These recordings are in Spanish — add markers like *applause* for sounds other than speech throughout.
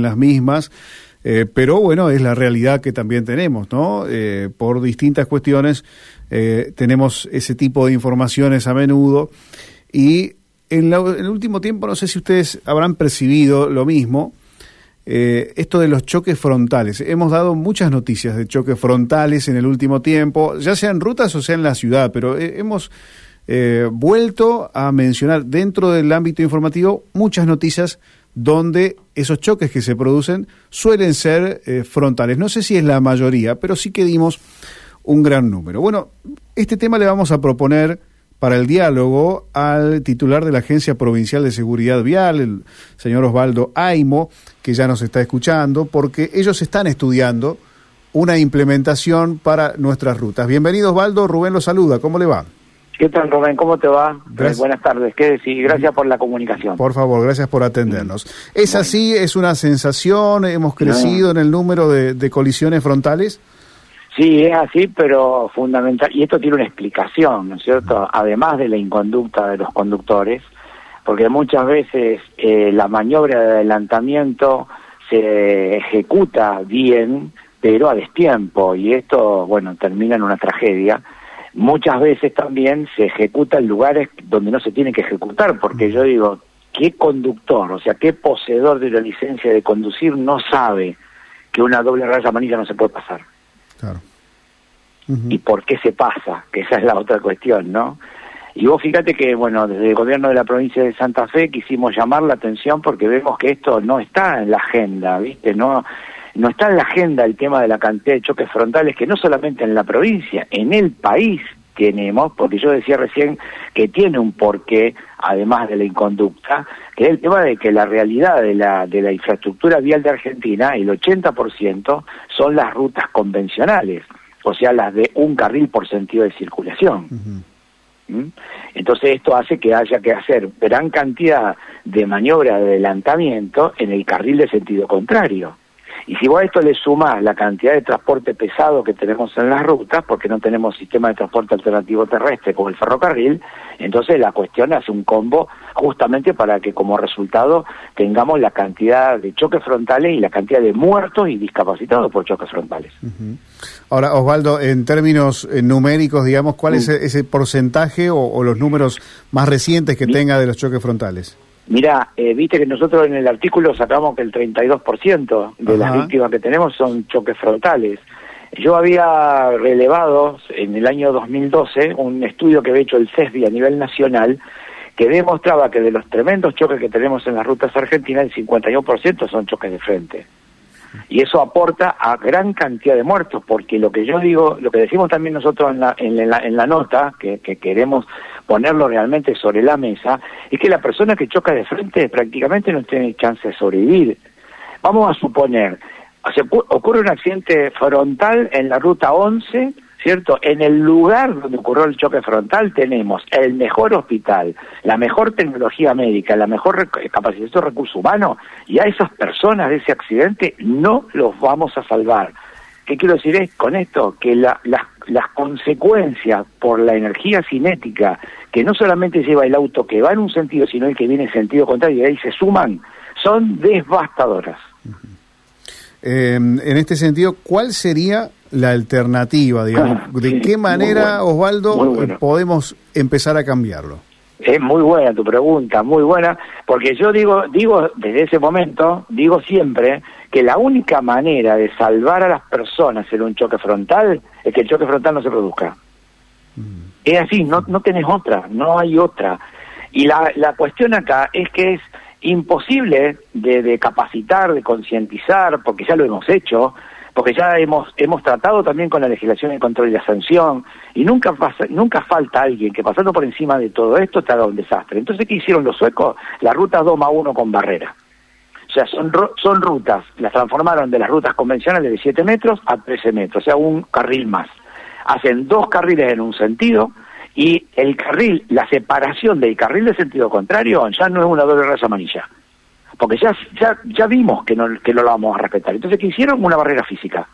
las mismas, eh, pero bueno, es la realidad que también tenemos, ¿no? Eh, por distintas cuestiones eh, tenemos ese tipo de informaciones a menudo y en, el último tiempo, no sé si ustedes habrán percibido lo mismo, esto de los choques frontales. Hemos dado muchas noticias de choques frontales en el último tiempo, ya sea en rutas o sea en la ciudad, pero hemos vuelto a mencionar dentro del ámbito informativo muchas noticias donde esos choques que se producen suelen ser eh, frontales. No sé si es la mayoría, pero sí que dimos un gran número. Bueno, este tema le vamos a proponer para el diálogo al titular de la Agencia Provincial de Seguridad Vial, el señor Osvaldo Aimo, que ya nos está escuchando, porque ellos están estudiando una implementación para nuestras rutas. Bienvenido Osvaldo, Rubén lo saluda, ¿cómo le va? ¿Qué tal, Rubén? ¿Cómo te va? Eh, buenas tardes. ¿Qué decir? Gracias por la comunicación. Por favor, gracias por atendernos. ¿Es así? ¿Es una sensación? ¿Hemos crecido en el número de, colisiones frontales? Sí, es así, pero fundamental. Y esto tiene una explicación, ¿no es cierto? Además de la inconducta de los conductores, porque muchas veces eh, la maniobra de adelantamiento se ejecuta bien, pero a destiempo. Y esto, bueno, termina en una tragedia muchas veces también se ejecuta en lugares donde no se tiene que ejecutar, porque yo digo, ¿qué conductor, o sea, qué poseedor de la licencia de conducir no sabe que una doble raya amarilla no se puede pasar? Claro. ¿Y por qué se pasa? Que esa es la otra cuestión, ¿no? Y vos fíjate que, bueno, desde el gobierno de la provincia de Santa Fe quisimos llamar la atención porque vemos que esto no está en la agenda, ¿viste? No, no está en la agenda el tema de la cantidad de choques frontales que no solamente en la provincia, en el país tenemos, porque yo decía recién que tiene un porqué, además de la inconducta, que es el tema de que la realidad de la, de la infraestructura vial de Argentina, el 80% son las rutas convencionales, o sea, las de un carril por sentido de circulación. ¿Mm? Entonces esto hace que haya que hacer gran cantidad de maniobra de adelantamiento en el carril de sentido contrario. Y si vos a esto le sumás la cantidad de transporte pesado que tenemos en las rutas, porque no tenemos sistema de transporte alternativo terrestre como el ferrocarril, entonces la cuestión hace un combo justamente para que como resultado tengamos la cantidad de choques frontales y la cantidad de muertos y discapacitados por choques frontales. Ahora, Osvaldo, en términos eh, numéricos, digamos, ¿cuál es mm. ese porcentaje o, los números más recientes que tenga de los choques frontales? Mira, eh, viste que nosotros en el artículo sacamos que el 32% de las víctimas que tenemos son choques frontales. Yo había relevado en el año 2012 un estudio que había hecho el CESBI a nivel nacional que demostraba que de los tremendos choques que tenemos en las rutas argentinas, el 51% son choques de frente. Y eso aporta a gran cantidad de muertos, porque lo que yo digo, lo que decimos también nosotros en la, en la, en la nota, que, que queremos ponerlo realmente sobre la mesa, es que la persona que choca de frente prácticamente no tiene chance de sobrevivir. Vamos a suponer, ocurre un accidente frontal en la ruta 11, ¿cierto? En el lugar donde ocurrió el choque frontal tenemos el mejor hospital, la mejor tecnología médica, la mejor capacidad de recursos humanos, y a esas personas de ese accidente no los vamos a salvar. ¿Qué quiero decir es con esto? Que la, las consecuencias por la energía cinética que no solamente lleva el auto que va en un sentido, sino el que viene en sentido contrario, y ahí se suman, son devastadoras. Eh, en este sentido, ¿cuál sería la alternativa? Digamos? *laughs* Ah, ¿De qué manera, Osvaldo, podemos empezar a cambiarlo? Es muy buena tu pregunta, muy buena, porque yo digo, digo desde ese momento, digo siempre que la única manera de salvar a las personas en un choque frontal es que el choque frontal no se produzca. Mm. Es así, no, no tenés otra, no hay otra. Y la, la cuestión acá es que es imposible de, de capacitar, de concientizar, porque ya lo hemos hecho, porque ya hemos hemos tratado también con la legislación de control y la sanción y nunca pasa, nunca falta alguien que pasando por encima de todo esto te haga un desastre. Entonces, ¿qué hicieron los suecos? La ruta 2 más 1 con barrera. O sea, son, son rutas, las transformaron de las rutas convencionales de 7 metros a 13 metros, o sea, un carril más. Hacen dos carriles en un sentido y el carril, la separación del carril de sentido contrario ya no es una doble raza amarilla porque ya, ya, ya vimos que no, que no lo vamos a respetar. Entonces, ¿qué hicieron? Una barrera física.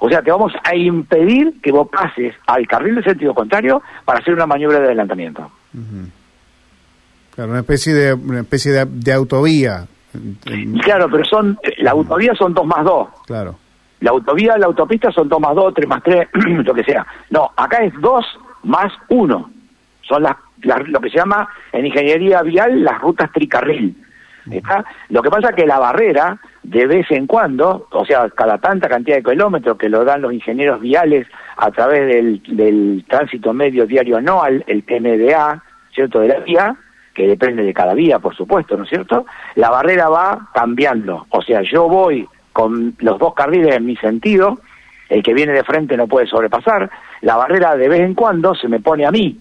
O sea, te vamos a impedir que vos pases al carril de sentido contrario para hacer una maniobra de adelantamiento. Claro, una especie de, una especie de, autovía Claro, pero son, la autovía son dos más dos. Claro. La autovía, la autopista son dos más dos, tres más tres, *clears throat* lo que sea. No, acá es dos más uno. Son las, lo que se llama en ingeniería vial las rutas tricarril. ¿Está? Lo que pasa es que la barrera, de vez en cuando, o sea, cada tanta cantidad de kilómetros que lo dan los ingenieros viales a través del, del tránsito medio diario anual, el TMDA, ¿cierto?, de la vía, que depende de cada vía, por supuesto, ¿no es cierto? La barrera va cambiando. O sea, yo voy con los dos carriles en mi sentido, el que viene de frente no puede sobrepasar, la barrera de vez en cuando se me pone a mí,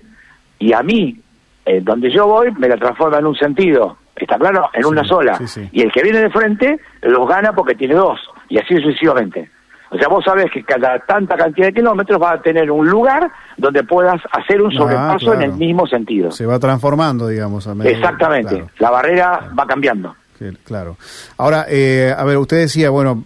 y a mí, eh, donde yo voy, me la transforma en un sentido, ¿está claro? En una sola. Y el que viene de frente los gana porque tiene dos, y así sucesivamente. O sea, vos sabés que cada tanta cantidad de kilómetros va a tener un lugar donde puedas hacer un ah, sobrepaso en el mismo sentido. Se va transformando, digamos. A Exactamente. La barrera va cambiando. Claro. Ahora, eh, a ver, usted decía, bueno,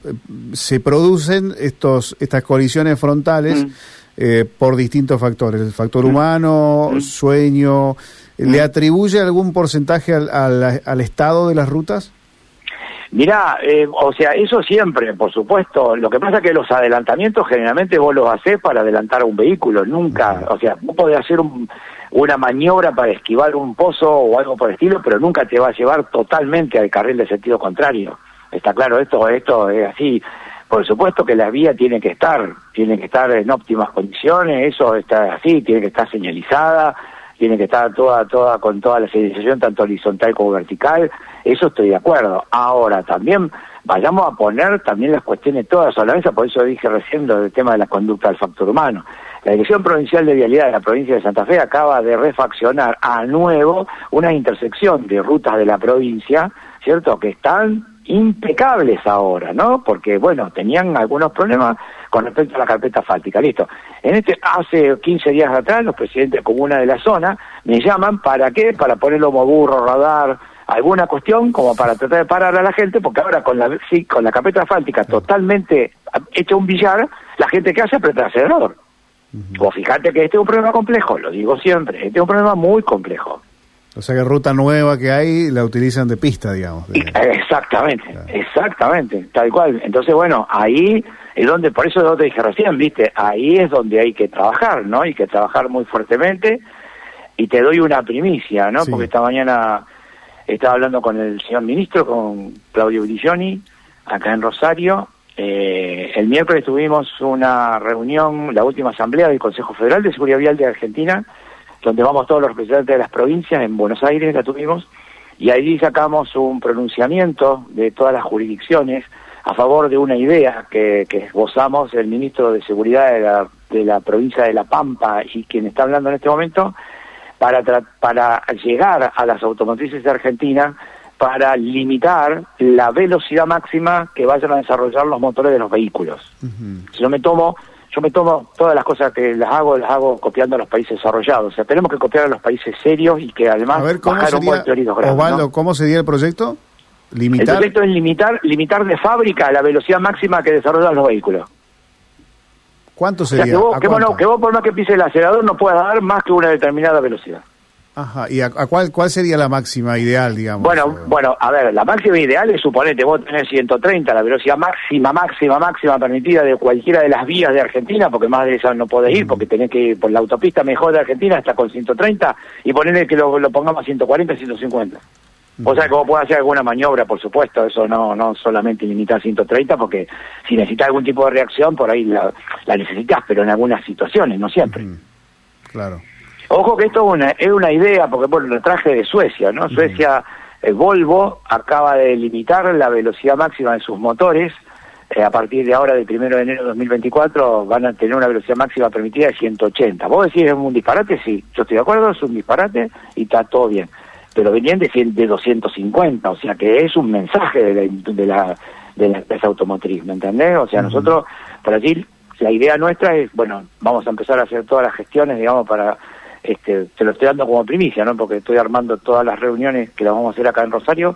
se producen estos estas colisiones frontales mm. Eh, por distintos factores. El factor humano, sueño. ¿Le atribuye algún porcentaje al, al, estado de las rutas? Mirá, eh, o sea, eso siempre, por supuesto. Lo que pasa es que los adelantamientos generalmente vos los haces para adelantar a un vehículo, nunca, o sea, vos podés hacer un, una maniobra para esquivar un pozo o algo por el estilo, pero nunca te va a llevar totalmente al carril de sentido contrario. Está claro, esto, esto es así. Por supuesto que la vía tiene que estar, tiene que estar en óptimas condiciones, eso está así, tiene que estar señalizada, tiene que estar toda, toda, con toda la señalización, tanto horizontal como vertical, eso estoy de acuerdo. Ahora, también vayamos a poner también las cuestiones todas a la mesa, por eso dije recién lo del tema de la conducta del factor humano. La Dirección Provincial de Vialidad de la provincia de Santa Fe acaba de refaccionar a nuevo una intersección de rutas de la provincia, ¿cierto? Que están impecables ahora, ¿no? Porque, bueno, tenían algunos problemas con respecto a la carpeta fáltica. Listo. En este, hace 15 días atrás, los presidentes de comuna de la zona me llaman, ¿para qué? Para poner lomo burro, radar, alguna cuestión como para tratar de parar a la gente, porque ahora con la, sí, con la carpeta fáltica totalmente hecha un billar, la gente que hace apretar el acelerador. O fíjate que este es un problema complejo, lo digo siempre, este es un problema muy complejo. O sea que ruta nueva que hay la utilizan de pista, digamos. Exactamente, exactamente, tal cual. Entonces, bueno, ahí es donde, por eso yo te dije recién, viste, ahí es donde hay que trabajar, ¿no? Hay que trabajar muy fuertemente. Y te doy una primicia, ¿no? Porque esta mañana estaba hablando con el señor ministro, con Claudio Brilloni, acá en Rosario, eh, el miércoles tuvimos una reunión, la última asamblea del Consejo Federal de Seguridad Vial de Argentina, donde vamos todos los representantes de las provincias, en Buenos Aires la tuvimos, y allí sacamos un pronunciamiento de todas las jurisdicciones a favor de una idea que, que esbozamos el ministro de Seguridad de la, de la provincia de La Pampa y quien está hablando en este momento, para, para llegar a las automotrices de Argentina para limitar la velocidad máxima que vayan a desarrollar los motores de los vehículos. Si yo me tomo yo me tomo todas las cosas que las hago, las hago copiando a los países desarrollados. O sea, tenemos que copiar a los países serios y que además a ¿cómo sería, Osvaldo, ¿cómo sería el proyecto? ¿Limitar? El proyecto es limitar, limitar de fábrica la velocidad máxima que desarrollan los vehículos. ¿Cuánto sería? que, vos, que, que vos por más que pise el acelerador no puedas dar más que una determinada velocidad. Ajá, ¿y a, cuál, cuál sería la máxima ideal, digamos? Bueno, bueno, a ver, la máxima ideal es suponete, vos tenés 130, la velocidad máxima, máxima, máxima permitida de cualquiera de las vías de Argentina, porque más de esa no podés ir, porque tenés que ir por la autopista mejor de Argentina hasta con 130, y ponerle que lo, lo pongamos a 140, 150. O sea, que vos podés hacer alguna maniobra, por supuesto, eso no no solamente limitar 130, porque si necesitas algún tipo de reacción, por ahí la, la necesitas, pero en algunas situaciones, no siempre. Claro. Ojo que esto es una, es una idea, porque bueno, lo traje de Suecia, ¿no? Suecia, el Volvo acaba de limitar la velocidad máxima de sus motores. Eh, a partir de ahora, del primero de enero de 2024, van a tener una velocidad máxima permitida de 180. ¿Vos decís es un disparate? Sí, yo estoy de acuerdo, es un disparate y está todo bien. Pero venían de, de 250, o sea que es un mensaje de la, de la, de la empresa automotriz, ¿me entendés? O sea, nosotros, para decir, la idea nuestra es, bueno, vamos a empezar a hacer todas las gestiones, digamos, para este, te lo estoy dando como primicia, ¿no? Porque estoy armando todas las reuniones que las vamos a hacer acá en Rosario,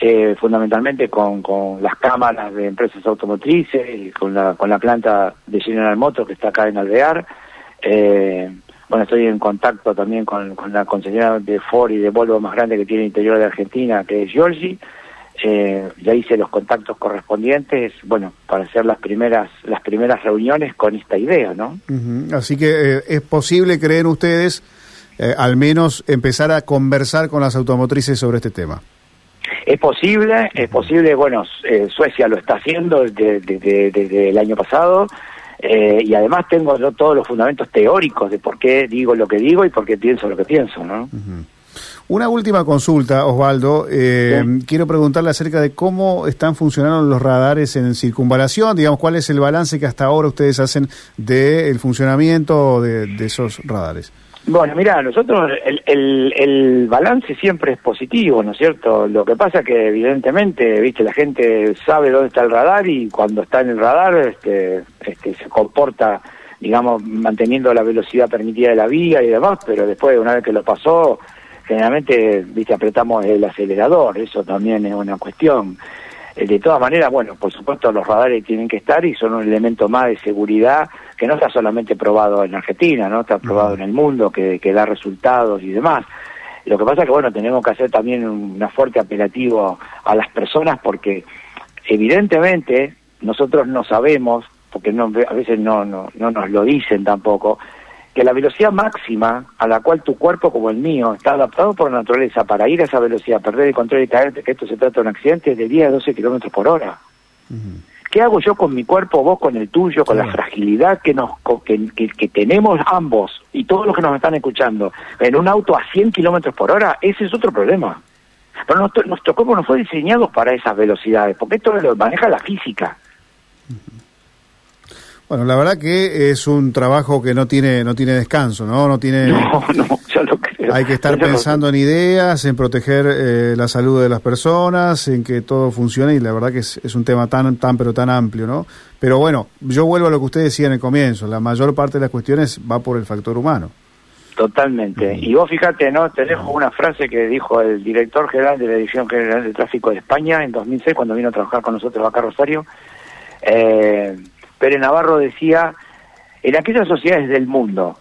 eh, fundamentalmente con, las cámaras de empresas automotrices, con la, planta de General Motors que está acá en Alvear. Eh, bueno, estoy en contacto también con, con la consejera de Ford y de Volvo más grande que tiene el interior de Argentina, que es Giorgi. Eh, ya hice los contactos correspondientes, bueno, para hacer las primeras las primeras reuniones con esta idea, ¿no? Así que eh, es posible, creen ustedes, eh, al menos empezar a conversar con las automotrices sobre este tema. Es posible, es posible, bueno, Suecia lo está haciendo desde, el año pasado, y además tengo yo todos los fundamentos teóricos de por qué digo lo que digo y por qué pienso lo que pienso, ¿no? Una última consulta, Osvaldo. Eh, quiero preguntarle acerca de cómo están funcionando los radares en circunvalación, digamos, cuál es el balance que hasta ahora ustedes hacen del funcionamiento de, esos radares. Bueno, mira, nosotros el, el, balance siempre es positivo, ¿no es cierto? Lo que pasa que evidentemente, viste, la gente sabe dónde está el radar y cuando está en el radar este, este, se comporta, digamos, manteniendo la velocidad permitida de la vía y demás, pero después, una vez que lo pasó, generalmente, viste, apretamos el acelerador, eso también es una cuestión. Eh, de todas maneras, bueno, por supuesto los radares tienen que estar y son un elemento más de seguridad que no está solamente probado en Argentina, no está probado en el mundo, que, que da resultados y demás. Lo que pasa es que, bueno, tenemos que hacer también un fuerte apelativo a las personas porque evidentemente nosotros no sabemos, porque no, a veces no, no, no nos lo dicen tampoco, que la velocidad máxima a la cual tu cuerpo, como el mío, está adaptado por la naturaleza para ir a esa velocidad, perder el control y que esto se trata de un accidente, es de 10 a 12 kilómetros por hora. ¿Qué hago yo con mi cuerpo, vos con el tuyo, con la fragilidad que, nos, que, que, tenemos ambos y todos los que nos están escuchando en un auto a 100 kilómetros por hora? Ese es otro problema. Pero nuestro, nuestro cuerpo no fue diseñado para esas velocidades, porque esto lo maneja la física. Bueno, la verdad que es un trabajo que no tiene no tiene descanso, ¿no? No tiene. *laughs* No, no, yo lo creo. Hay que estar pensando en ideas, en proteger eh, la salud de las personas, en que todo funcione y la verdad que es, es, un tema tan tan pero tan amplio, ¿no? Pero bueno, yo vuelvo a lo que usted decía en el comienzo. La mayor parte de las cuestiones va por el factor humano. Totalmente. Y vos fíjate, ¿no? Te dejo una frase que dijo el director general de la Dirección General de Tráfico de España en 2006 cuando vino a trabajar con nosotros acá Rosario. Eh, Pérez Navarro decía, en aquellas sociedades del mundo,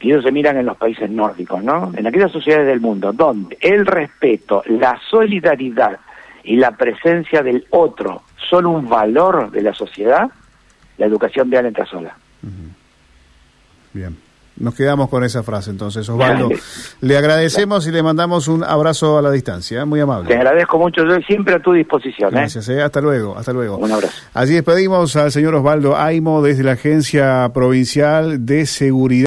y ellos se miran en los países nórdicos, ¿no? En aquellas sociedades del mundo donde el respeto, la solidaridad y la presencia del otro son un valor de la sociedad, la educación vial entra sola. Bien. Nos quedamos con esa frase entonces, Osvaldo. Le agradecemos y le mandamos un abrazo a la distancia, ¿eh? muy amable. Te agradezco mucho, yo siempre a tu disposición. ¿eh? Gracias, ¿eh? hasta luego, hasta luego. Un abrazo. Así despedimos al señor Osvaldo Aimo desde la Agencia Provincial de Seguridad.